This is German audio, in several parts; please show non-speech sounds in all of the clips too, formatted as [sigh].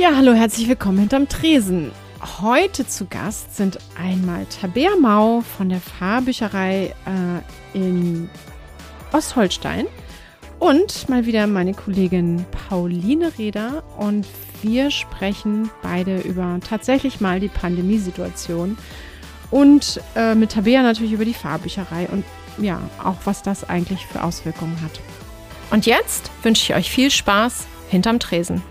Ja, hallo, herzlich willkommen hinterm Tresen. Heute zu Gast sind einmal Tabea Mau von der Fahrbücherei äh, in Ostholstein und mal wieder meine Kollegin Pauline Reder und wir sprechen beide über tatsächlich mal die Pandemiesituation und äh, mit Tabea natürlich über die Fahrbücherei und ja, auch was das eigentlich für Auswirkungen hat. Und jetzt wünsche ich euch viel Spaß hinterm Tresen.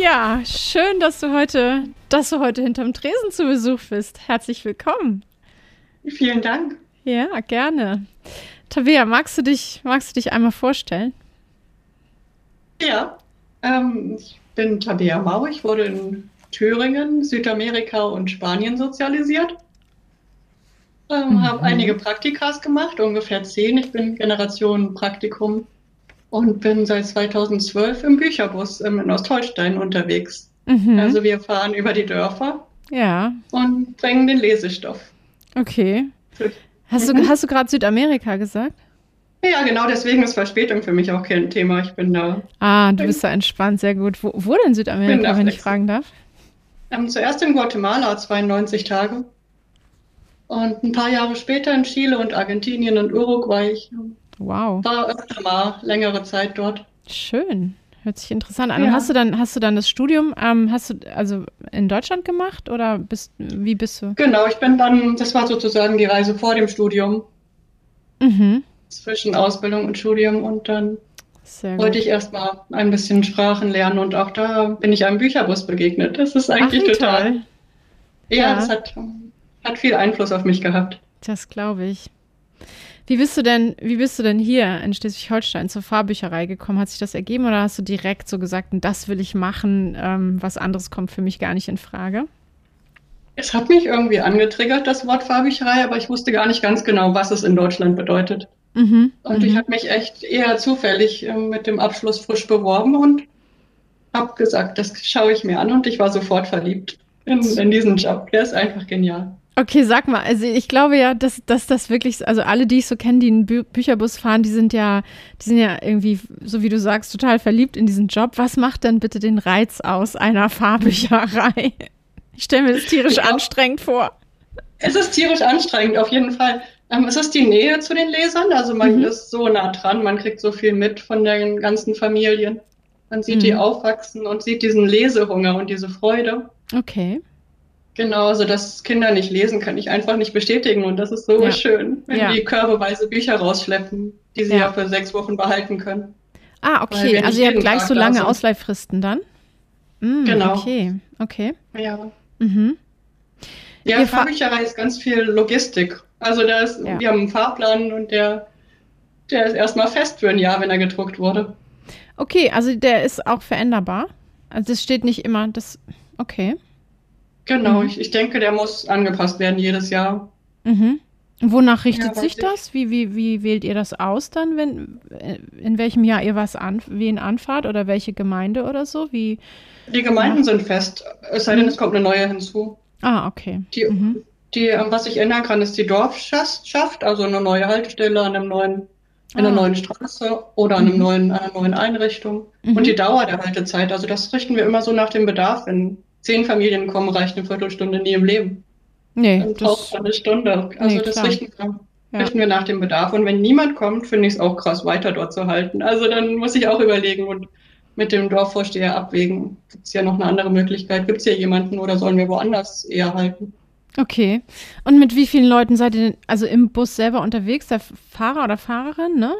Ja, schön, dass du heute, dass du heute hinterm Tresen zu Besuch bist. Herzlich willkommen. Vielen Dank. Ja, gerne. Tabea, magst du dich, magst du dich einmal vorstellen? Ja, ähm, ich bin Tabea Mau. Ich wurde in Thüringen, Südamerika und Spanien sozialisiert. Ähm, mhm. Habe einige Praktikas gemacht, ungefähr zehn. Ich bin Generation Praktikum und bin seit 2012 im Bücherbus in Ostholstein unterwegs. Mhm. Also wir fahren über die Dörfer ja. und bringen den Lesestoff. Okay. Hast du, mhm. hast du gerade Südamerika gesagt? Ja, genau, deswegen ist Verspätung für mich auch kein Thema. Ich bin da. Ah, du bist da entspannt, sehr gut. Wo, wo denn Südamerika, wenn ich fragen darf? Ähm, zuerst in Guatemala, 92 Tage. Und ein paar Jahre später in Chile und Argentinien und Uruguay. Wow. War öfter mal längere Zeit dort. Schön. Hört sich interessant an. Ja. Und hast du dann, hast du dann das Studium, ähm, hast du also in Deutschland gemacht oder bist, wie bist du? Genau, ich bin dann, das war sozusagen die Reise vor dem Studium. Mhm. Zwischen Ausbildung und Studium und dann wollte ich erstmal ein bisschen Sprachen lernen und auch da bin ich einem Bücherbus begegnet. Das ist eigentlich Ach, total. Toll. Ja, ja, das hat, hat viel Einfluss auf mich gehabt. Das glaube ich. Wie bist du denn, wie bist du denn hier in Schleswig-Holstein zur Fahrbücherei gekommen? Hat sich das ergeben oder hast du direkt so gesagt, das will ich machen, ähm, was anderes kommt für mich gar nicht in Frage? Es hat mich irgendwie angetriggert, das Wort Fahrbücherei, aber ich wusste gar nicht ganz genau, was es in Deutschland bedeutet. Mhm, und ich mhm. habe mich echt eher zufällig äh, mit dem Abschluss frisch beworben und habe gesagt, das schaue ich mir an und ich war sofort verliebt in, in diesen Job. Der ist einfach genial. Okay, sag mal, also ich glaube ja, dass, dass das wirklich, also alle, die ich so kenne, die einen Bü Bücherbus fahren, die sind ja, die sind ja irgendwie, so wie du sagst, total verliebt in diesen Job. Was macht denn bitte den Reiz aus einer Fahrbücherei? Ich stelle mir das tierisch ja. anstrengend vor. Es ist tierisch anstrengend, auf jeden Fall. Ähm, es ist die Nähe zu den Lesern, also man mhm. ist so nah dran, man kriegt so viel mit von den ganzen Familien. Man sieht mhm. die aufwachsen und sieht diesen Lesehunger und diese Freude. Okay. Genau, also dass Kinder nicht lesen, kann ich einfach nicht bestätigen. Und das ist so ja. schön, wenn ja. die körbeweise Bücher rausschleppen, die sie ja. ja. für sechs Wochen behalten können. Ah, okay. Also ihr habt gleich Tag so lange Ausleihfristen dann? Mm, genau. Okay, okay. Ja. Mhm. Ja, Fahrbücherei ist ganz viel Logistik. Also da ist, wir haben einen Fahrplan und der, der ist erstmal fest für ein Jahr, wenn er gedruckt wurde. Okay, also der ist auch veränderbar. Also das steht nicht immer, das. Okay. Genau, mhm. ich, ich denke, der muss angepasst werden jedes Jahr. Mhm. Wonach richtet ja, sich das? Wie, wie, wie wählt ihr das aus dann, wenn äh, in welchem Jahr ihr was an, wen anfahrt oder welche Gemeinde oder so? Wie, die Gemeinden ja. sind fest, es sei denn, es kommt eine neue hinzu. Ah, okay. Die, mhm. die, ähm, was ich ändern kann, ist die Dorfschaft, also eine neue Haltestelle an einem neuen, in einer ah. neuen Straße oder an einem mhm. neuen, einer neuen Einrichtung. Mhm. Und die Dauer der Haltezeit, also das richten wir immer so nach dem Bedarf. Wenn zehn Familien kommen, reicht eine Viertelstunde nie im Leben. Nee. Dann braucht man eine Stunde. Also nee, das richten wir, ja. richten wir nach dem Bedarf. Und wenn niemand kommt, finde ich es auch krass, weiter dort zu halten. Also dann muss ich auch überlegen und mit dem Dorfvorsteher abwägen. Gibt es ja noch eine andere Möglichkeit? Gibt es hier jemanden oder sollen wir woanders eher halten? Okay. Und mit wie vielen Leuten seid ihr denn, also im Bus selber unterwegs? Der Fahrer oder Fahrerin, ne?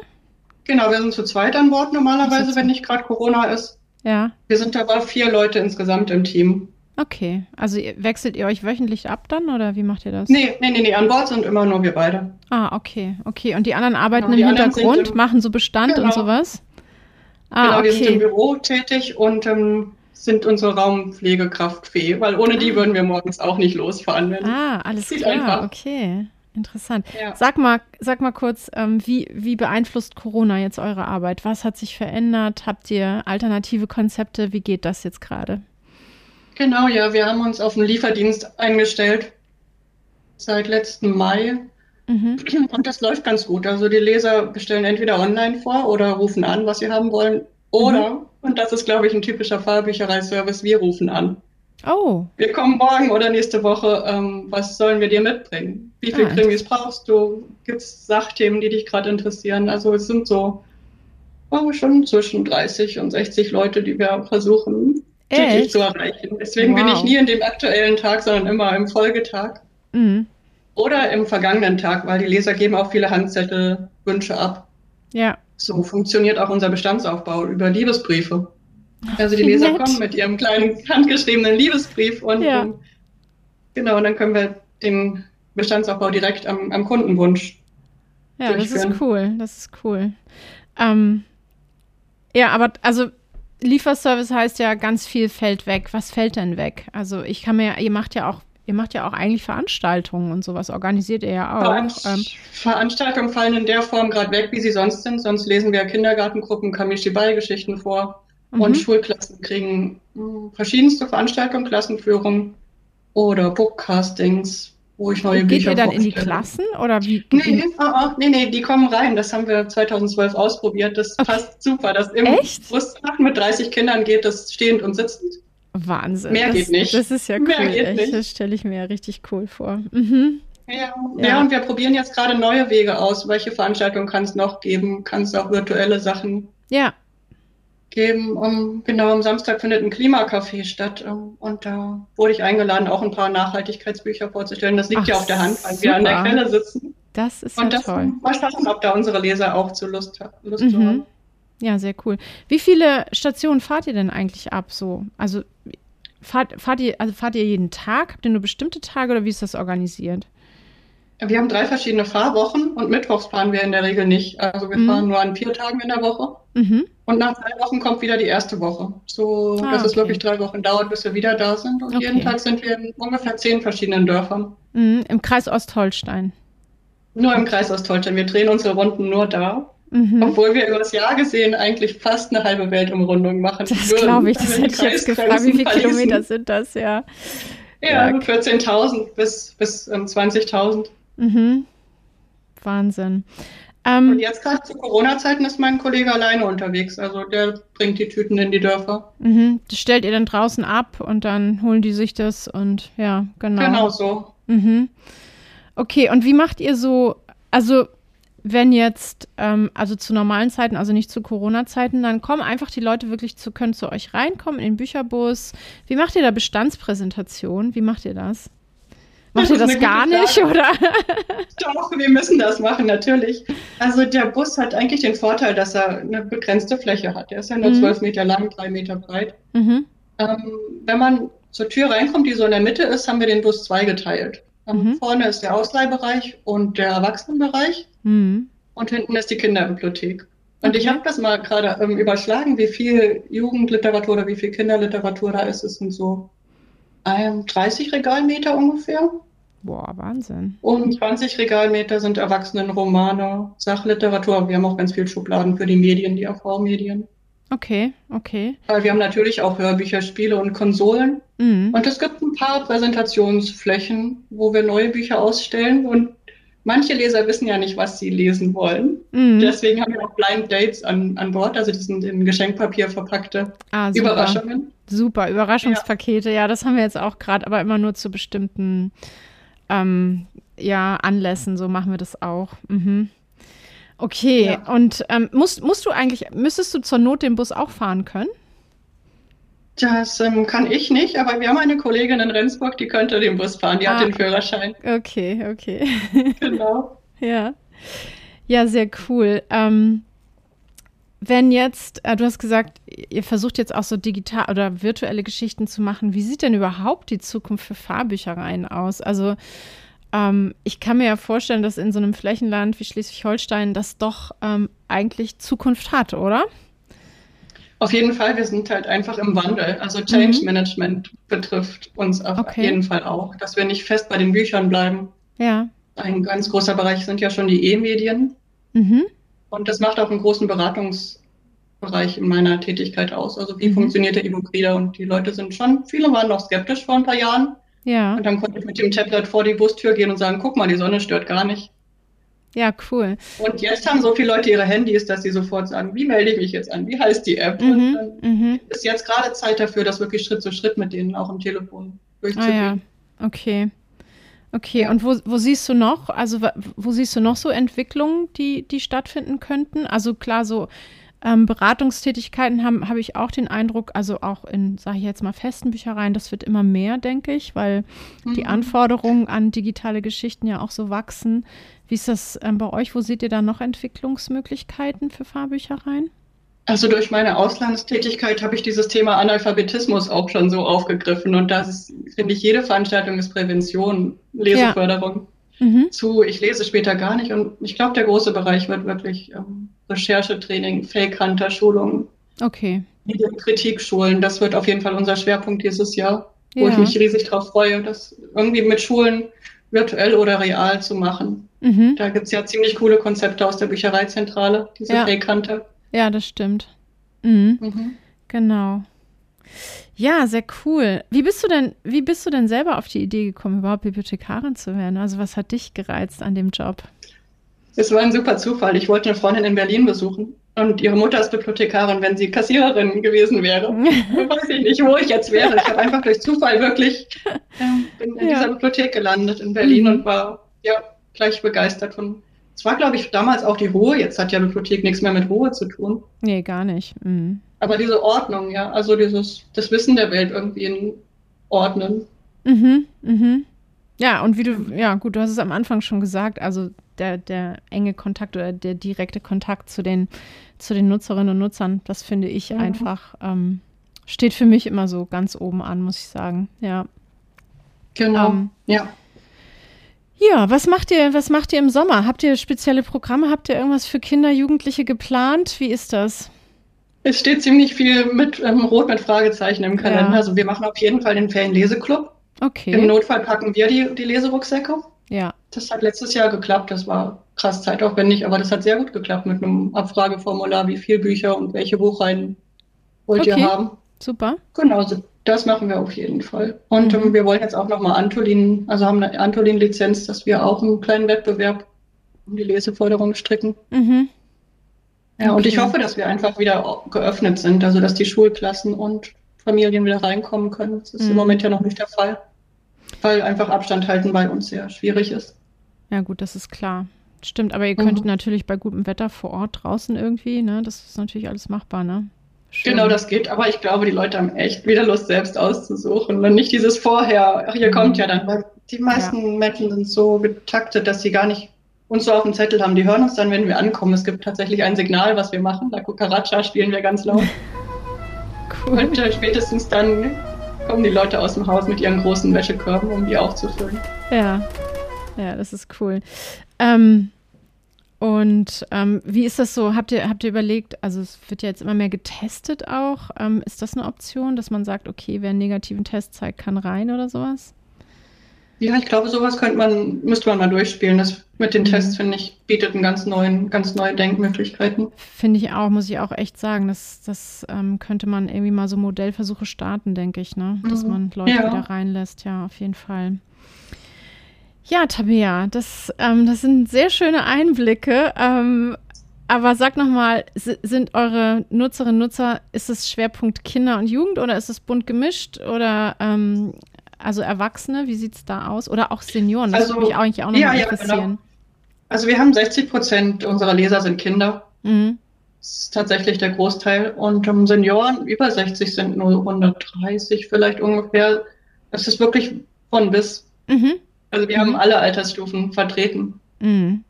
Genau, wir sind zu zweit an Bord normalerweise, wenn nicht gerade Corona ist. Ja. Wir sind aber vier Leute insgesamt im Team. Okay, also wechselt ihr euch wöchentlich ab dann oder wie macht ihr das? Nee, nee, nee, nee, an Bord sind immer nur wir beide. Ah, okay, okay. Und die anderen arbeiten Genau, im Hintergrund, im- machen so Bestand und Genau. sowas? Ah, genau, wir sind im okay. Büro tätig und ähm, sind unsere Raumpflegekraft Fee, weil ohne die würden wir morgens auch nicht losfahren. Wenn, Ah, alles klar, einfach. okay. Interessant. Ja. Sag mal, sag mal kurz, ähm, wie, wie beeinflusst Corona jetzt eure Arbeit? Was hat sich verändert? Habt ihr alternative Konzepte? Wie geht das jetzt gerade? Genau, ja, wir haben uns auf einen Lieferdienst eingestellt seit letzten Mai Mhm. und das läuft ganz gut. Also die Leser bestellen entweder online vor oder rufen an, was sie haben wollen. Oder, und das ist, glaube ich, ein typischer Fallbüchereiservice, wir rufen an. Oh, Wir kommen morgen oder nächste Woche, ähm, was sollen wir dir mitbringen? Wie viel Ah, Krimis brauchst du? Gibt es Sachthemen, die dich gerade interessieren? Also es sind so oh, schon zwischen 30 und 60 Leute, die wir versuchen täglich zu erreichen. Deswegen bin ich Wow. nie in dem aktuellen Tag, sondern immer im Folgetag Mhm. oder im vergangenen Tag, weil die Leser geben auch viele Handzettel, Wünsche ab. Ja. So funktioniert auch unser Bestandsaufbau über Liebesbriefe. Also die Leser nett. kommen mit ihrem kleinen handgeschriebenen Liebesbrief und Ja. genau, und dann können wir den Bestandsaufbau direkt am, am Kundenwunsch. Ja, das ist cool. Das ist cool. Ähm, ja, aber also Lieferservice heißt ja, ganz viel fällt weg. Was fällt denn weg? Also ich kann mir, ihr macht ja auch, ihr macht ja auch eigentlich Veranstaltungen und sowas, organisiert ihr ja auch. Ähm, Veranstaltungen fallen in der Form gerade weg, wie sie sonst sind. Sonst lesen wir Kindergartengruppen Kamishibai-Geschichten vor mhm. und Schulklassen kriegen mh, verschiedenste Veranstaltungen, Klassenführungen oder Bookcastings, wo ich neue Geht Bücher ihr dann in die vorstelle. Klassen oder wie? Nee, ah, ah, nee, nee, die kommen rein. Das haben wir 2012 ausprobiert. Das Okay. passt super. Das im Echt? Brustfach mit 30 Kindern geht das stehend und sitzend. Wahnsinn. Mehr das, geht nicht. Das ist ja cool. Mehr geht echt. nicht. Das stelle ich mir ja richtig cool vor. Mhm. Ja, Ja. ja. und wir probieren jetzt gerade neue Wege aus. Welche Veranstaltungen kann es noch geben? Kann es auch virtuelle Sachen Ja, geben? Um, genau, am Samstag findet ein Klimacafé statt. um, Und da wurde ich eingeladen, auch ein paar Nachhaltigkeitsbücher vorzustellen. Das liegt Ach, ja auf der Hand, weil wir an der super. Quelle sitzen. das ist ja Und das toll. mal schauen, ob da unsere Leser auch zu Lust, Lust Mhm. haben. Ja, sehr cool. Wie viele Stationen fahrt ihr denn eigentlich ab so? Also fahrt, fahrt ihr, also fahrt ihr jeden Tag? Habt ihr nur bestimmte Tage oder wie ist das organisiert? Wir haben drei verschiedene Fahrwochen und mittwochs fahren wir in der Regel nicht. Also wir Mhm. fahren nur an vier Tagen in der Woche. Mhm. Und nach drei Wochen kommt wieder die erste Woche. So, Ah, dass es okay. wirklich drei Wochen dauert, bis wir wieder da sind. Und jeden Okay. Tag sind wir in ungefähr zehn verschiedenen Dörfern. Mhm. Im Kreis Ostholstein. Nur im Kreis Ostholstein. Wir drehen unsere Runden nur da. Mhm. Obwohl wir über das Jahr gesehen eigentlich fast eine halbe Weltumrundung machen Das glaube ich, das [laughs] hätte ich jetzt gefragt. Wie viele. Kilometer sind das? Ja. Ja, Ja. für 10.000 bis, bis ähm, 20.000. Mhm. Wahnsinn. Und Ähm, jetzt gerade zu Corona-Zeiten ist mein Kollege alleine unterwegs. Also der bringt die Tüten in die Dörfer. mhm. Das stellt ihr dann draußen ab und dann holen die sich das und ja, genau. Genau so. Mhm. Okay, und wie macht ihr so, also wenn jetzt, ähm, also zu normalen Zeiten, also nicht zu Corona-Zeiten, dann kommen einfach die Leute wirklich zu, können zu euch reinkommen in den Bücherbus. Wie macht ihr da Bestandspräsentation? Wie macht ihr das? Macht ihr das gar nicht Frage. oder? Doch, wir müssen das machen, natürlich. Also der Bus hat eigentlich den Vorteil, dass er eine begrenzte Fläche hat. Er ist ja nur Mhm. zwölf Meter lang, drei Meter breit. mhm. Ähm, wenn man zur Tür reinkommt, die so in der Mitte ist, haben wir den Bus zweigeteilt. Ähm, Mhm. Vorne ist der Ausleihbereich und der Erwachsenenbereich Mhm. und hinten ist die Kinderbibliothek. Und Okay. ich habe das mal gerade ähm, überschlagen, wie viel Jugendliteratur oder wie viel Kinderliteratur da ist. Es sind so 30 Regalmeter ungefähr. Boah, Wahnsinn. Und 20 Regalmeter sind Erwachsenenromane, Sachliteratur. Wir haben auch ganz viel Schubladen für die Medien, die AV-Medien. Okay, okay. Weil wir haben natürlich auch Hörbücher, Spiele und Konsolen. Mhm. Und es gibt ein paar Präsentationsflächen, wo wir neue Bücher ausstellen. Und manche Leser wissen ja nicht, was sie lesen wollen. Mhm. Deswegen haben wir auch Blind Dates an, an Bord. Also das sind in Geschenkpapier verpackte Ah, super. Überraschungen. Super, Überraschungspakete, ja. das haben wir jetzt auch gerade, aber immer nur zu bestimmten ähm, ja, Anlässen, so machen wir das auch. Mhm. Okay, Ja. und ähm, musst, musst du eigentlich, müsstest du zur Not den Bus auch fahren können? Das ähm, kann ich nicht, aber wir haben eine Kollegin in Rendsburg, die könnte den Bus fahren. Die Ah. hat den Führerschein. Okay, okay. [laughs] Genau. ja. Ja, sehr cool. Ähm, wenn jetzt, äh, du hast gesagt, ihr versucht jetzt auch so digital oder virtuelle Geschichten zu machen, wie sieht denn überhaupt die Zukunft für Fahrbüchereien aus? Also ähm, ich kann mir ja vorstellen, dass in so einem Flächenland wie Schleswig-Holstein das doch ähm, eigentlich Zukunft hat, oder? Auf jeden Fall, wir sind halt einfach im Wandel. Also Change mhm. Management betrifft uns auf okay. jeden Fall auch, dass wir nicht fest bei den Büchern bleiben. Ja. Ein ganz großer Bereich sind ja schon die E-Medien. Mhm. Und das macht auch einen großen Beratungsbereich in meiner Tätigkeit aus. Also wie mhm. funktioniert der E-Book Reader? Und die Leute sind schon, viele waren noch skeptisch vor ein paar Jahren. Ja. Und dann konnte ich mit dem Tablet vor die Bustür gehen und sagen, guck mal, die Sonne stört gar nicht. Ja, cool. Und jetzt haben so viele Leute ihre Handys, dass sie sofort sagen, wie melde ich mich jetzt an? Wie heißt die App? Mhm, und dann mhm. ist jetzt gerade Zeit dafür, das wirklich Schritt zu Schritt mit denen auch am Telefon durchzugehen. Ah, ja. Okay. Okay, und wo, wo siehst du noch, also wo siehst du noch so Entwicklungen, die, die stattfinden könnten? Also klar, so ähm, Beratungstätigkeiten habe ich auch den Eindruck, also auch in, sage ich jetzt mal, festen Büchereien, das wird immer mehr, denke ich, weil mhm. die Anforderungen an digitale Geschichten ja auch so wachsen. Wie ist das ähm, bei euch? Wo seht ihr da noch Entwicklungsmöglichkeiten für Fahrbüchereien? Also durch meine Auslandstätigkeit habe ich dieses Thema Analphabetismus auch schon so aufgegriffen und das finde ich, jede Veranstaltung ist Prävention, Leseförderung. Ja. Mhm. Zu, ich lese später gar nicht und ich glaube, der große Bereich wird wirklich ähm, Recherchetraining, Fake-Hunter-Schulungen. Okay. Kritik-Schulen, das wird auf jeden Fall unser Schwerpunkt dieses Jahr, wo ja. ich mich riesig drauf freue, das irgendwie mit Schulen virtuell oder real zu machen. Mhm. Da gibt es ja ziemlich coole Konzepte aus der Büchereizentrale, diese ja. Fake-Hunter. Ja, das stimmt. Mhm. Mhm. Genau. Ja, sehr cool. Wie bist du denn, wie bist du denn selber auf die Idee gekommen, überhaupt Bibliothekarin zu werden? Also was hat dich gereizt an dem Job? Es war ein super Zufall. Ich wollte eine Freundin in Berlin besuchen und ihre Mutter ist Bibliothekarin, wenn sie Kassiererin gewesen wäre. [laughs] weiß ich nicht, wo ich jetzt wäre. Ich habe [laughs] einfach durch Zufall wirklich ähm, bin in ja. dieser Bibliothek gelandet in Berlin mhm. und war ja gleich begeistert von es war, glaube ich, damals auch die Ruhe. Jetzt hat ja Bibliothek nichts mehr mit Ruhe zu tun. Nee, gar nicht. Mhm. Aber diese Ordnung, ja, also dieses, das Wissen der Welt irgendwie in ordnen. Mhm, mhm. Ja, und wie du, ja, gut, du hast es am Anfang schon gesagt, also der, der enge Kontakt oder der direkte Kontakt zu den, zu den Nutzerinnen und Nutzern, das finde ich mhm. einfach, ähm, steht für mich immer so ganz oben an, muss ich sagen. Ja. Genau. Ähm, ja. Ja, was macht ihr, was macht ihr im Sommer? Habt ihr spezielle Programme? Habt ihr irgendwas für Kinder, Jugendliche geplant? Wie ist das? Es steht ziemlich viel mit ähm, Rot mit Fragezeichen im Kalender. Ja. Also wir machen auf jeden Fall den Ferienleseklub. Okay. Im Notfall packen wir die, die Leserucksäcke. Ja. Das hat letztes Jahr geklappt. Das war krass zeitaufwendig, aber das hat sehr gut geklappt mit einem Abfrageformular, wie viele Bücher und welche Buchreihen wollt okay. ihr haben. Super. Genau, das machen wir auf jeden Fall. Und ähm, mhm. wir wollen jetzt auch nochmal Antolin, also haben eine Antolin-Lizenz, dass wir auch einen kleinen Wettbewerb um die Leseförderung stricken. Mhm. Ja, okay. und ich hoffe, dass wir einfach wieder geöffnet sind, also dass die Schulklassen und Familien wieder reinkommen können. Das ist mhm. im Moment ja noch nicht der Fall, weil einfach Abstand halten bei uns sehr schwierig ist. Ja, gut, das ist klar. Stimmt, aber ihr könntet mhm. natürlich bei gutem Wetter vor Ort draußen irgendwie, ne? Das ist natürlich alles machbar, ne? Schön. Genau, das geht. Aber ich glaube, die Leute haben echt wieder Lust, selbst auszusuchen und nicht dieses Vorher. Ach, ihr mhm. kommt ja dann. Weil die meisten ja. Menschen sind so getaktet, dass sie gar nicht uns so auf dem Zettel haben. Die hören uns dann, wenn wir ankommen. Es gibt tatsächlich ein Signal, was wir machen. La Cucaracha spielen wir ganz laut. [laughs] cool. Und äh, spätestens dann kommen die Leute aus dem Haus mit ihren großen Wäschekörben, um die aufzufüllen. Ja, ja, das ist cool. Ähm, und ähm, wie ist das so? Habt ihr, habt ihr überlegt, also es wird ja jetzt immer mehr getestet auch. Ähm, ist das eine Option, dass man sagt, okay, wer einen negativen Test zeigt, kann rein oder sowas? Ja, ich glaube, sowas könnte man, müsste man mal durchspielen. Das mit den mhm. Tests, finde ich, bietet einen ganz neuen, ganz neue Denkmöglichkeiten. Finde ich auch, muss ich auch echt sagen. Das, das ähm, könnte man irgendwie mal so Modellversuche starten, denke ich, ne? Dass mhm. man Leute ja. wieder reinlässt, ja, auf jeden Fall. Ja, Tabea, das, ähm, das sind sehr schöne Einblicke. Ähm, aber sag nochmal, sind eure Nutzerinnen und Nutzer, ist es Schwerpunkt Kinder und Jugend oder ist es bunt gemischt oder ähm, also Erwachsene, wie sieht es da aus? Oder auch Senioren, das also, würde mich eigentlich auch noch ja, interessieren. Ja, genau. Also wir haben 60 Prozent unserer Leser sind Kinder. Mhm. Das ist tatsächlich der Großteil. Und um, Senioren über 60 sind nur 130 vielleicht ungefähr. Das ist wirklich von bis. Mhm. Also wir mhm. haben alle Altersstufen vertreten. Mhm.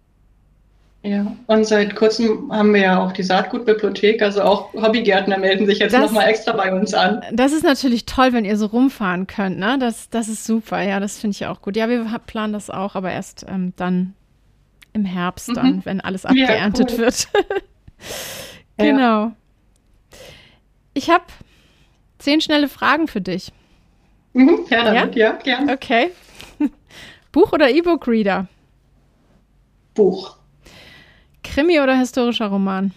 Ja, und seit kurzem haben wir ja auch die Saatgutbibliothek, also auch Hobbygärtner melden sich jetzt nochmal extra bei uns an. Das ist natürlich toll, wenn ihr so rumfahren könnt, ne? Das, das ist super, ja, das finde ich auch gut. Ja, wir planen das auch, aber erst ähm, dann im Herbst, mhm. dann, wenn alles abgeerntet ja, cool. wird. [laughs] genau. Ja. Ich habe zehn schnelle Fragen für dich. Mhm, ja, damit, ja, ja gern. Okay. [laughs] Buch oder E-Book-Reader? Buch. Krimi oder historischer Roman?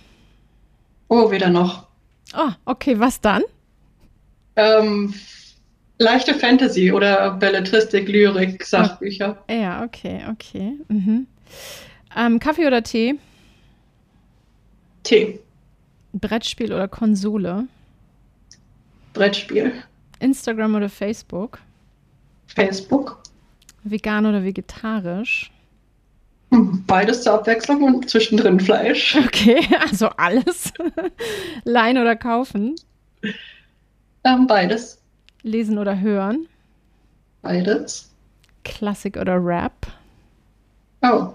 Oh, weder noch. Oh, okay, was dann? Ähm, leichte Fantasy oder Belletristik, Lyrik, Sachbücher. Oh, ja, okay, okay. Mhm. Ähm, Kaffee oder Tee? Tee. Brettspiel oder Konsole? Brettspiel. Instagram oder Facebook? Facebook. Vegan oder vegetarisch? Beides zur Abwechslung und zwischendrin Fleisch. Okay, [laughs] also alles. Leihen oder kaufen? Ähm, beides. Lesen oder hören? Beides. Klassik oder Rap? Oh,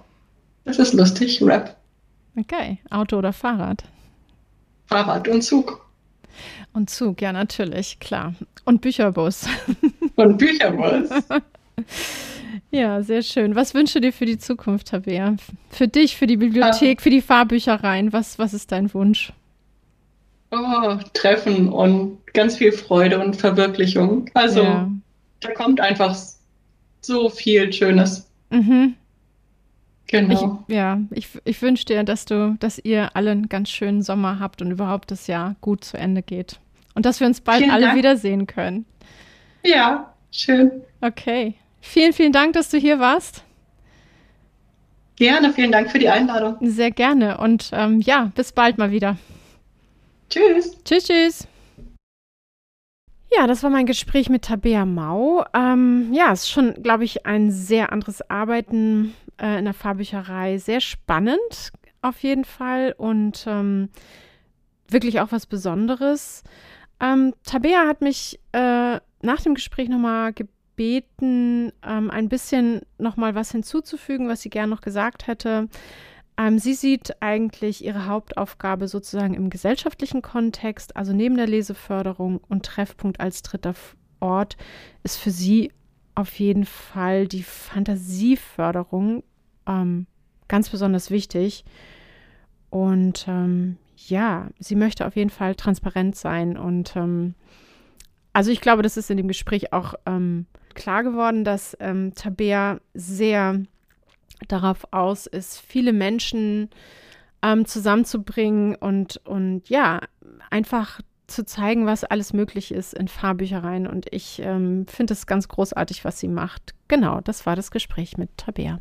das ist lustig, Rap. Okay, Auto oder Fahrrad? Fahrrad und Zug. Und Zug, ja, natürlich, klar. Und Bücherbus. Und Bücherbus. [laughs] Ja, sehr schön. Was wünschst du dir für die Zukunft, Tabea? Für dich, für die Bibliothek, ah. für die Fahrbüchereien? Was, was ist dein Wunsch? Oh, Treffen und ganz viel Freude und Verwirklichung. Also, ja. da kommt einfach so viel Schönes. Mhm. Genau. Ich, ja, ich, ich wünsche dir, dass du, dass ihr alle einen ganz schönen Sommer habt und überhaupt das Jahr gut zu Ende geht. Und dass wir uns bald vielen alle Dank. wiedersehen können. Ja, schön. Okay. Vielen, vielen Dank, dass du hier warst. Gerne, vielen Dank für die Einladung. Sehr gerne und ähm, ja, bis bald mal wieder. Tschüss. Tschüss, tschüss. Ja, das war mein Gespräch mit Tabea Mau. Ähm, ja, es ist schon, glaube ich, ein sehr anderes Arbeiten äh, in der Fahrbücherei. Sehr spannend auf jeden Fall und ähm, wirklich auch was Besonderes. Ähm, Tabea hat mich äh, nach dem Gespräch nochmal gebeten, gebeten, ähm, ein bisschen nochmal was hinzuzufügen, was sie gern noch gesagt hätte. Ähm, sie sieht eigentlich ihre Hauptaufgabe sozusagen im gesellschaftlichen Kontext, also neben der Leseförderung und Treffpunkt als dritter Ort, ist für sie auf jeden Fall die Fantasieförderung ähm, ganz besonders wichtig. Und ähm, ja, sie möchte auf jeden Fall transparent sein. Und ähm, also ich glaube, das ist in dem Gespräch auch ähm, klar geworden, dass ähm, Tabea sehr darauf aus ist, viele Menschen ähm, zusammenzubringen und, und ja, einfach zu zeigen, was alles möglich ist in Fahrbüchereien. Und ich ähm, finde es ganz großartig, was sie macht. Genau, das war das Gespräch mit Tabea.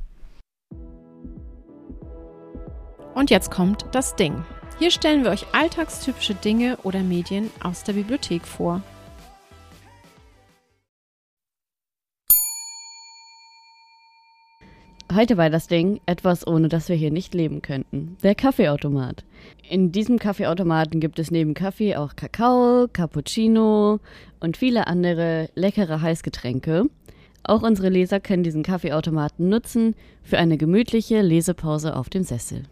Und jetzt kommt das Ding. Hier stellen wir euch alltagstypische Dinge oder Medien aus der Bibliothek vor. Heute war das Ding etwas, ohne das wir hier nicht leben könnten. Der Kaffeeautomat. In diesem Kaffeeautomaten gibt es neben Kaffee auch Kakao, Cappuccino und viele andere leckere Heißgetränke. Auch unsere Leser können diesen Kaffeeautomaten nutzen für eine gemütliche Lesepause auf dem Sessel.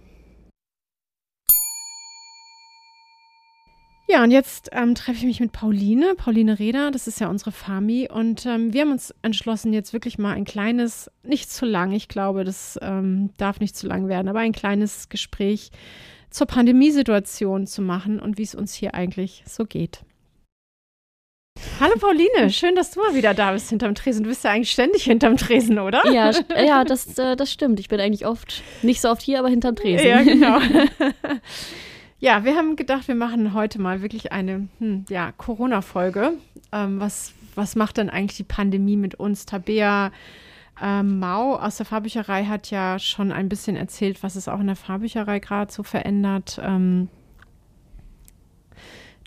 Ja, und jetzt ähm, treffe ich mich mit Pauline, Pauline Reda, das ist ja unsere Fami. Und ähm, wir haben uns entschlossen, jetzt wirklich mal ein kleines, nicht zu lang, ich glaube, das ähm, darf nicht zu lang werden, aber ein kleines Gespräch zur Pandemiesituation zu machen und wie es uns hier eigentlich so geht. Hallo Pauline, schön, dass du mal wieder da bist hinterm Tresen. Du bist ja eigentlich ständig hinterm Tresen, oder? Ja, [laughs] ja das, äh, das stimmt. Ich bin eigentlich oft, nicht so oft hier, aber hinterm Tresen. Ja, genau. [laughs] [laughs] Ja, wir haben gedacht, wir machen heute mal wirklich eine hm, ja, Corona-Folge. Ähm, was, was macht denn eigentlich die Pandemie mit uns? Tabea ähm, Mau aus der Fahrbücherei hat ja schon ein bisschen erzählt, was es auch in der Fahrbücherei gerade so verändert. Ähm,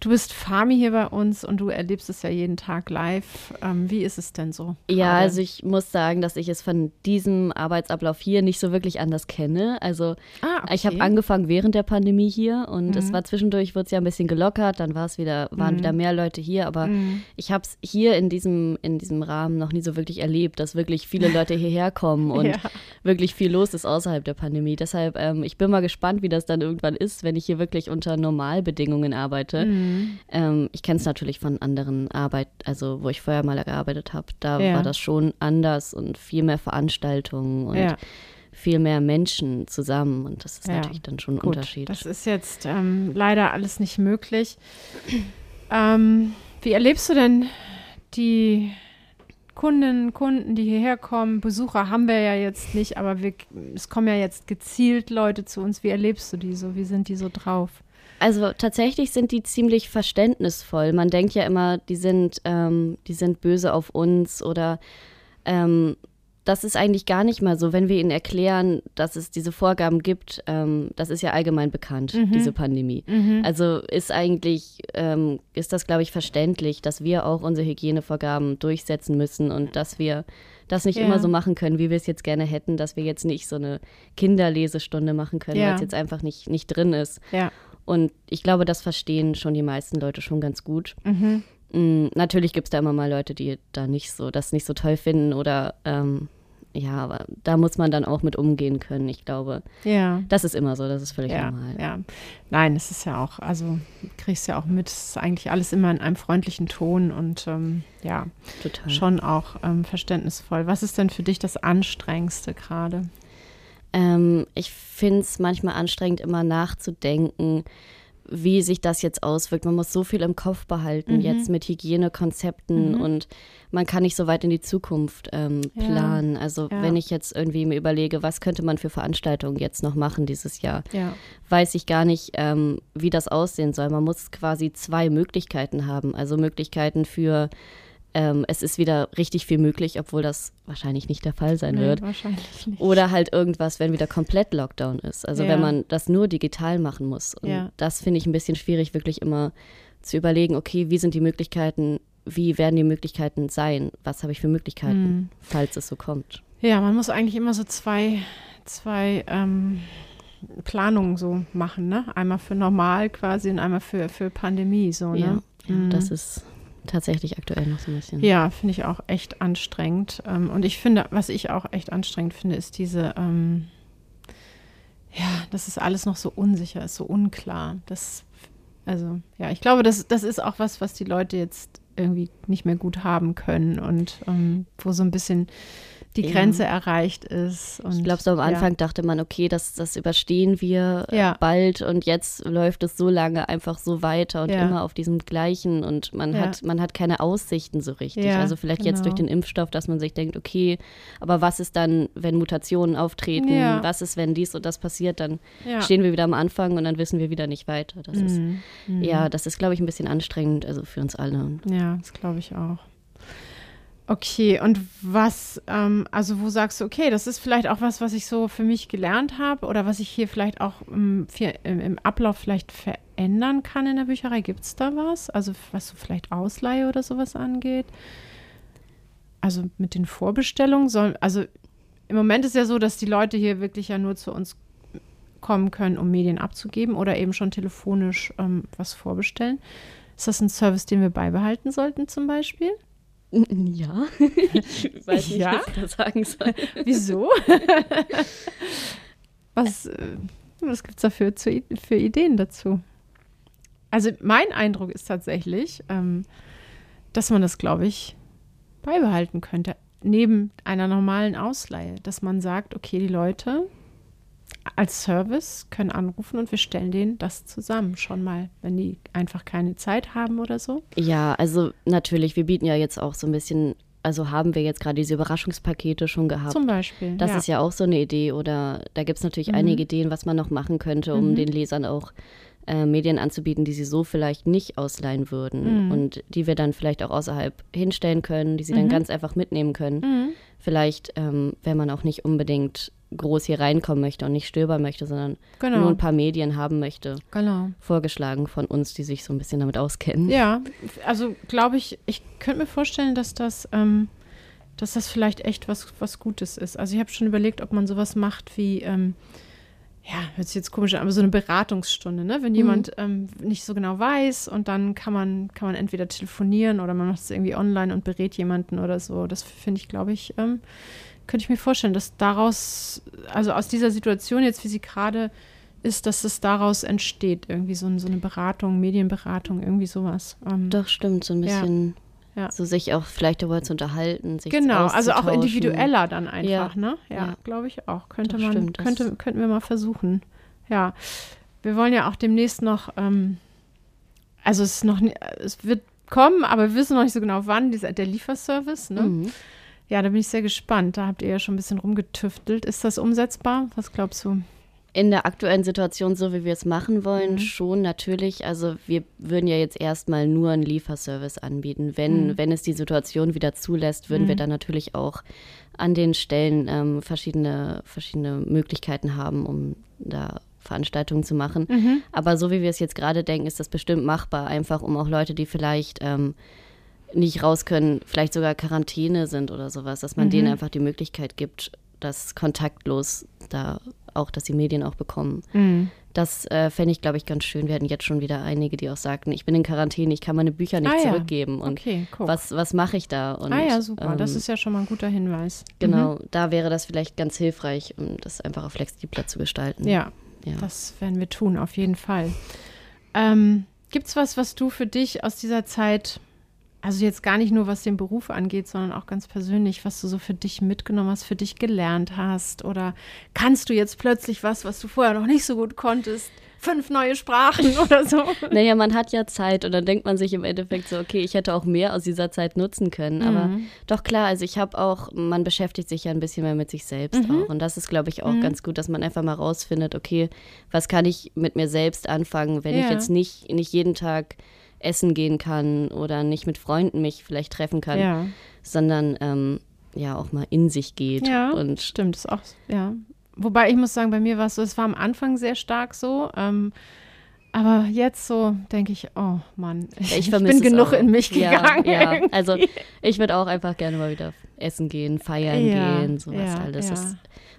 Du bist Fami hier bei uns und du erlebst es ja jeden Tag live. Ähm, wie ist es denn so? Ja, gerade? also ich muss sagen, dass ich es von diesem Arbeitsablauf hier nicht so wirklich anders kenne. Also ah, okay. ich habe angefangen während der Pandemie hier und mhm. es war zwischendurch, wurde es ja ein bisschen gelockert, dann war es wieder, waren mhm. wieder mehr Leute hier, aber mhm. ich habe es hier in diesem, in diesem Rahmen noch nie so wirklich erlebt, dass wirklich viele Leute [laughs] hierher kommen und ja. wirklich viel los ist außerhalb der Pandemie. Deshalb, ähm, ich bin mal gespannt, wie das dann irgendwann ist, wenn ich hier wirklich unter Normalbedingungen arbeite. Mhm. Ähm, ich kenne es natürlich von anderen Arbeit, also wo ich vorher mal gearbeitet habe. Da ja. war das schon anders und viel mehr Veranstaltungen und ja viel mehr Menschen zusammen und das ist ja, natürlich dann schon ein gut, Unterschied. Das ist jetzt ähm, leider alles nicht möglich. [clears throat] Ähm, wie erlebst du denn die Kundinnen, Kunden, die hierher kommen? Besucher haben wir ja jetzt nicht, aber wir, es kommen ja jetzt gezielt Leute zu uns. Wie erlebst du die so? Wie sind die so drauf? Also tatsächlich sind die ziemlich verständnisvoll. Man denkt ja immer, die sind, ähm, die sind böse auf uns oder ähm, das ist eigentlich gar nicht mal so, wenn wir ihnen erklären, dass es diese Vorgaben gibt. Ähm, das ist ja allgemein bekannt, mhm. diese Pandemie. Mhm. Also ist eigentlich, ähm, ist das, glaube ich, verständlich, dass wir auch unsere Hygienevorgaben durchsetzen müssen und dass wir das nicht ja. immer so machen können, wie wir es jetzt gerne hätten, dass wir jetzt nicht so eine Kinderlesestunde machen können, ja. weil es jetzt einfach nicht, nicht drin ist. Ja. Und ich glaube, das verstehen schon die meisten Leute schon ganz gut. Mhm. Mhm, natürlich gibt es da immer mal Leute, die da nicht so, das nicht so toll finden oder ähm, ja, aber da muss man dann auch mit umgehen können. Ich glaube, ja. das ist immer so, das ist völlig ja, normal. Ja, nein, es ist ja auch, also kriegst ja auch mit, es ist eigentlich alles immer in einem freundlichen Ton und ähm, ja, Total. schon auch ähm, verständnisvoll. Was ist denn für dich das Anstrengendste gerade? Ähm, ich finde es manchmal anstrengend, immer nachzudenken, wie sich das jetzt auswirkt. Man muss so viel im Kopf behalten, mhm. jetzt mit Hygienekonzepten mhm. und man kann nicht so weit in die Zukunft ähm, planen. Ja. Also ja. wenn ich jetzt irgendwie mir überlege, was könnte man für Veranstaltungen jetzt noch machen dieses Jahr, ja. weiß ich gar nicht, ähm, wie das aussehen soll. Man muss quasi zwei Möglichkeiten haben. Also Möglichkeiten für ähm, es ist wieder richtig viel möglich, obwohl das wahrscheinlich nicht der Fall sein nee, wird. Wahrscheinlich nicht. Oder halt irgendwas, wenn wieder komplett Lockdown ist. Also ja. wenn man das nur digital machen muss. Und ja. das finde ich ein bisschen schwierig, wirklich immer zu überlegen, okay, wie sind die Möglichkeiten, wie werden die Möglichkeiten sein? Was habe ich für Möglichkeiten, mhm. falls es so kommt? Ja, man muss eigentlich immer so zwei, zwei ähm, Planungen so machen, ne? Einmal für normal quasi und einmal für, für Pandemie so, ne? Ja, ja mhm. das ist tatsächlich aktuell noch so ein bisschen. Ja, finde ich auch echt anstrengend. Ähm, und ich finde, was ich auch echt anstrengend finde, ist diese, ähm, ja, dass es alles noch so unsicher ist, so unklar. Das, also, ja, ich glaube, das, das ist auch was, was die Leute jetzt irgendwie nicht mehr gut haben können und ähm, wo so ein bisschen die Grenze ja. erreicht ist. Und, ich glaube, so am Anfang ja. dachte man, okay, das, das überstehen wir äh, ja. bald und jetzt läuft es so lange einfach so weiter und immer auf diesem gleichen und man hat man hat keine Aussichten so richtig. also vielleicht genau. jetzt durch genau. den Impfstoff, dass man sich denkt, okay, aber was ist dann, wenn Mutationen auftreten? Was ist, wenn dies und das passiert? Dann stehen wir wieder am Anfang und dann wissen wir wieder nicht weiter. Das mhm. ist mhm. ja, das ist, glaube ich, ein bisschen anstrengend, also für uns alle. Ja, das glaube ich auch. Okay, und was, ähm, also wo sagst du, okay, das ist vielleicht auch was, was ich so für mich gelernt habe oder was ich hier vielleicht auch im, im, Ablauf vielleicht verändern kann in der Bücherei? Gibt es da was? Also was so vielleicht Ausleihe oder sowas angeht? Also mit den Vorbestellungen soll, also im Moment ist ja so, dass die Leute hier wirklich ja nur zu uns kommen können, um Medien abzugeben oder eben schon telefonisch ähm, was vorbestellen. Ist das ein Service, den wir beibehalten sollten zum Beispiel? Ja, ich weiß nicht, ja? was ich da sagen soll. [laughs] Wieso? [laughs] was äh, was gibt es dafür zu, für Ideen dazu? Also mein Eindruck ist tatsächlich, ähm, dass man das, glaube ich, beibehalten könnte, neben einer normalen Ausleihe, dass man sagt, okay, die Leute als Service können anrufen und wir stellen denen das zusammen schon mal, wenn die einfach keine Zeit haben oder so. Ja, also natürlich, wir bieten ja jetzt auch so ein bisschen, also haben wir jetzt gerade diese Überraschungspakete schon gehabt. Zum Beispiel. Das ja. ist ja auch so eine Idee oder da gibt es natürlich mhm. einige Ideen, was man noch machen könnte, um mhm. den Lesern auch äh, Medien anzubieten, die sie so vielleicht nicht ausleihen würden mhm. und die wir dann vielleicht auch außerhalb hinstellen können, die sie dann mhm. ganz einfach mitnehmen können. Mhm. Vielleicht, ähm, wenn man auch nicht unbedingt groß hier reinkommen möchte und nicht stöbern möchte, sondern genau. nur ein paar Medien haben möchte. Genau. Vorgeschlagen von uns, die sich so ein bisschen damit auskennen. Ja, also glaube ich, ich könnte mir vorstellen, dass das, ähm, dass das vielleicht echt was, was Gutes ist. Also ich habe schon überlegt, ob man sowas macht wie, ähm, ja, hört sich jetzt komisch an, aber so eine Beratungsstunde, ne? Wenn mhm. jemand ähm, nicht so genau weiß und dann kann man, kann man entweder telefonieren oder man macht es irgendwie online und berät jemanden oder so. Das finde ich, glaube ich, ähm, könnte ich mir vorstellen, dass daraus, also aus dieser Situation jetzt, wie sie gerade ist, dass es daraus entsteht, irgendwie so, so eine Beratung, Medienberatung, irgendwie sowas. Ähm, Doch, stimmt, so ein bisschen. Ja. Ja. So sich auch vielleicht darüber zu unterhalten, sich Genau, also auch individueller dann einfach, ja. ne? Ja, glaube ich auch. Könnte das man, stimmt, könnte, könnten wir mal versuchen. Ja. Wir wollen ja auch demnächst noch, ähm, also es ist noch, es wird kommen, aber wir wissen noch nicht so genau wann, dieser, der Lieferservice, ne? Mhm. Ja, da bin ich sehr gespannt. Da habt ihr ja schon ein bisschen rumgetüftelt. Ist das umsetzbar? Was glaubst du? In der aktuellen Situation, so wie wir es machen wollen, mhm. schon natürlich. Also wir würden ja jetzt erstmal nur einen Lieferservice anbieten. Wenn, mhm. wenn es die Situation wieder zulässt, würden mhm. wir dann natürlich auch an den Stellen ähm, verschiedene, verschiedene Möglichkeiten haben, um da Veranstaltungen zu machen. Mhm. Aber so wie wir es jetzt gerade denken, ist das bestimmt machbar, einfach um auch Leute, die vielleicht ähm, nicht raus können, vielleicht sogar Quarantäne sind oder sowas, dass man mhm. denen einfach die Möglichkeit gibt, das kontaktlos da auch, dass die Medien auch bekommen. Mhm. Das äh, fände ich, glaube ich, ganz schön. Wir hatten jetzt schon wieder einige, die auch sagten, ich bin in Quarantäne, ich kann meine Bücher nicht ah, zurückgeben. Ja. Und okay, cool. was, was mache ich da? Und, ah ja, super. Ähm, das ist ja schon mal ein guter Hinweis. Genau, mhm. da wäre das vielleicht ganz hilfreich, um das einfach auch flexibler zu gestalten. Ja, ja. das werden wir tun, auf jeden Fall. Ähm, Gibt es was, was du für dich aus dieser Zeit also jetzt gar nicht nur, was den Beruf angeht, sondern auch ganz persönlich, was du so für dich mitgenommen hast, für dich gelernt hast. Oder kannst du jetzt plötzlich was, was du vorher noch nicht so gut konntest? Fünf neue Sprachen oder so. [laughs] Naja, man hat ja Zeit und dann denkt man sich im Endeffekt so, okay, ich hätte auch mehr aus dieser Zeit nutzen können. Aber mhm. doch klar, also ich habe auch, man beschäftigt sich ja ein bisschen mehr mit sich selbst mhm. auch. Und das ist, glaube ich, auch mhm. ganz gut, dass man einfach mal rausfindet, okay, was kann ich mit mir selbst anfangen, wenn ja. ich jetzt nicht, nicht jeden Tag essen gehen kann oder nicht mit Freunden mich vielleicht treffen kann, ja. sondern ähm, ja auch mal in sich geht. Ja, und stimmt, ist auch, ja. Wobei ich muss sagen, bei mir war es so, es war am Anfang sehr stark so. Ähm, aber jetzt so denke ich, oh Mann, ich, [laughs] ich bin genug auch. in mich gegangen. Ja, ja. also ich würde auch einfach gerne mal wieder essen gehen, feiern ja, gehen, sowas ja, alles. Das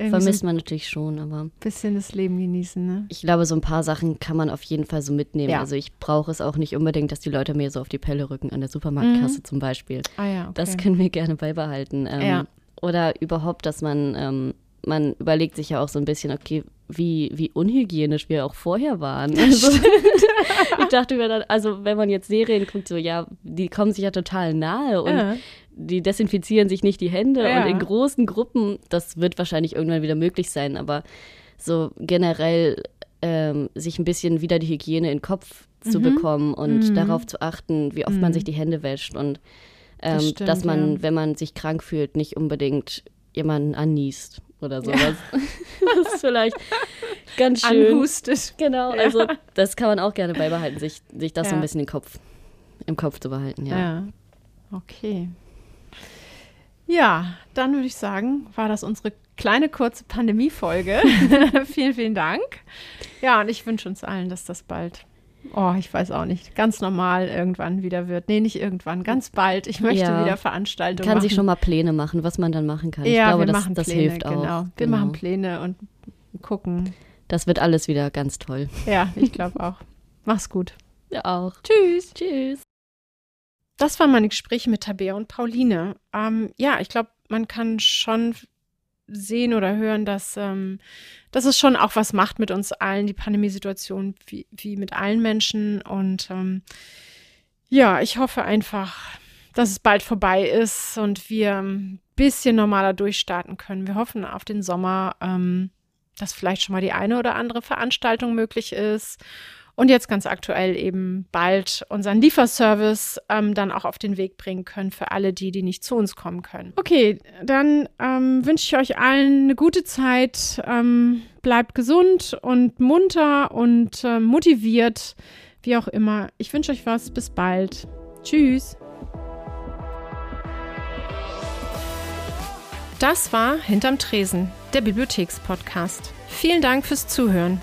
vermisst so man natürlich schon, aber. Bisschen das Leben genießen, ne? Ich glaube, so ein paar Sachen kann man auf jeden Fall so mitnehmen. Also ich brauche es auch nicht unbedingt, dass die Leute mir so auf die Pelle rücken an der Supermarktkasse mhm. zum Beispiel. Ah ja, okay. Das können wir gerne beibehalten. Ähm, ja. Oder überhaupt, dass man, ähm, man überlegt sich ja auch so ein bisschen, okay, wie, wie unhygienisch wir auch vorher waren. Also, [laughs] ich dachte mir dann, also wenn man jetzt Serien guckt, so ja, die kommen sich ja total nahe und ja. Die desinfizieren sich nicht die Hände ja. und in großen Gruppen, das wird wahrscheinlich irgendwann wieder möglich sein, aber so generell ähm, sich ein bisschen wieder die Hygiene in den Kopf mhm. zu bekommen und mhm. darauf zu achten, wie oft mhm. man sich die Hände wäscht und ähm, das stimmt, dass man, ja. wenn man sich krank fühlt, nicht unbedingt jemanden anniest oder sowas. Ja. [laughs] das ist vielleicht ganz schön. Anhustet. Genau, ja. also das kann man auch gerne beibehalten, sich, sich das so ein bisschen im Kopf, im Kopf zu behalten, ja. Ja, okay. Ja, dann würde ich sagen, war das unsere kleine kurze Pandemie-Folge. [laughs] vielen, vielen Dank. Ja, und ich wünsche uns allen, dass das bald oh, ich weiß auch nicht, ganz normal irgendwann wieder wird. Nee, nicht irgendwann, ganz bald. Ich möchte ja. wieder Veranstaltungen Kann machen. sich schon mal Pläne machen, was man dann machen kann. Ja, ich glaube, wir das, machen das Pläne, hilft auch. Genau. Wir genau. machen Pläne und gucken. Das wird alles wieder ganz toll. Ja, ich glaube auch. Mach's gut. [laughs] Ja, auch. Tschüss. Tschüss. Das waren meine Gespräche mit Tabea und Pauline. Ähm, ja, ich glaube, man kann schon sehen oder hören, dass, ähm, dass es schon auch was macht mit uns allen, die Pandemiesituation, wie, wie mit allen Menschen. Und ähm, ja, ich hoffe einfach, dass es bald vorbei ist und wir ein bisschen normaler durchstarten können. Wir hoffen auf den Sommer, ähm, dass vielleicht schon mal die eine oder andere Veranstaltung möglich ist und jetzt ganz aktuell eben bald unseren Lieferservice ähm, dann auch auf den Weg bringen können für alle die, die nicht zu uns kommen können. Okay, dann ähm, wünsche ich euch allen eine gute Zeit. Ähm, bleibt gesund und munter und äh, motiviert, wie auch immer. Ich wünsche euch was. Bis bald. Tschüss. Das war Hinterm Tresen, der Bibliothekspodcast. Vielen Dank fürs Zuhören.